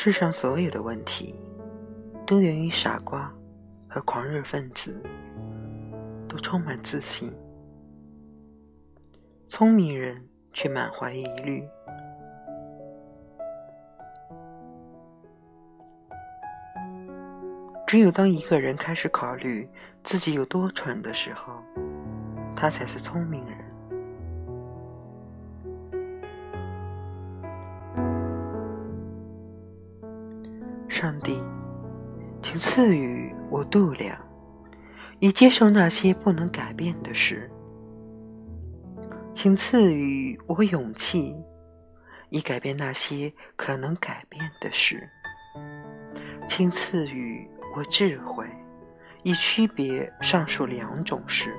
世上所有的问题，都源于傻瓜和狂热分子都充满自信，聪明人却满怀疑虑。只有当一个人开始考虑自己有多蠢的时候，他才是聪明人。上帝，请赐予我度量，以接受那些不能改变的事；请赐予我勇气，以改变那些可能改变的事；请赐予。我智慧，以区别上述两种事。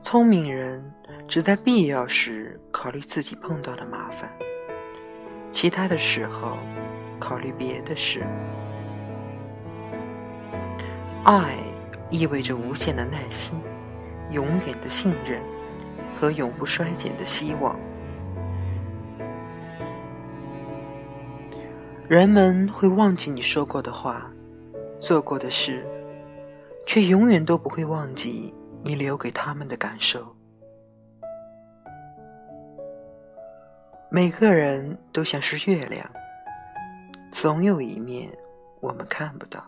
聪明人只在必要时考虑自己碰到的麻烦，其他的时候考虑别的事。爱意味着无限的耐心、永远的信任和永不衰减的希望。人们会忘记你说过的话、做过的事，却永远都不会忘记你留给他们的感受。每个人都像是月亮，总有一面我们看不到。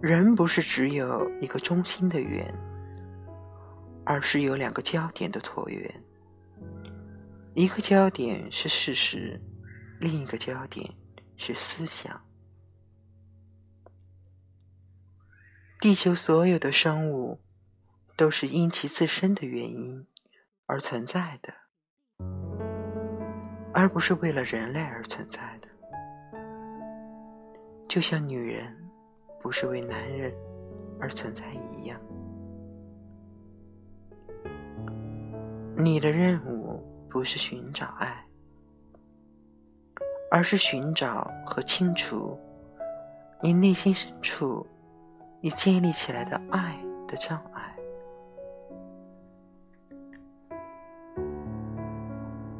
人不是只有一个中心的圆，而是有两个焦点的椭圆。一个焦点是事实，另一个焦点是思想。地球所有的生物都是因其自身的原因而存在的，而不是为了人类而存在的。就像女人不是为男人而存在一样，你的任务。不是寻找爱，而是寻找和清除你内心深处已建立起来的爱的障碍。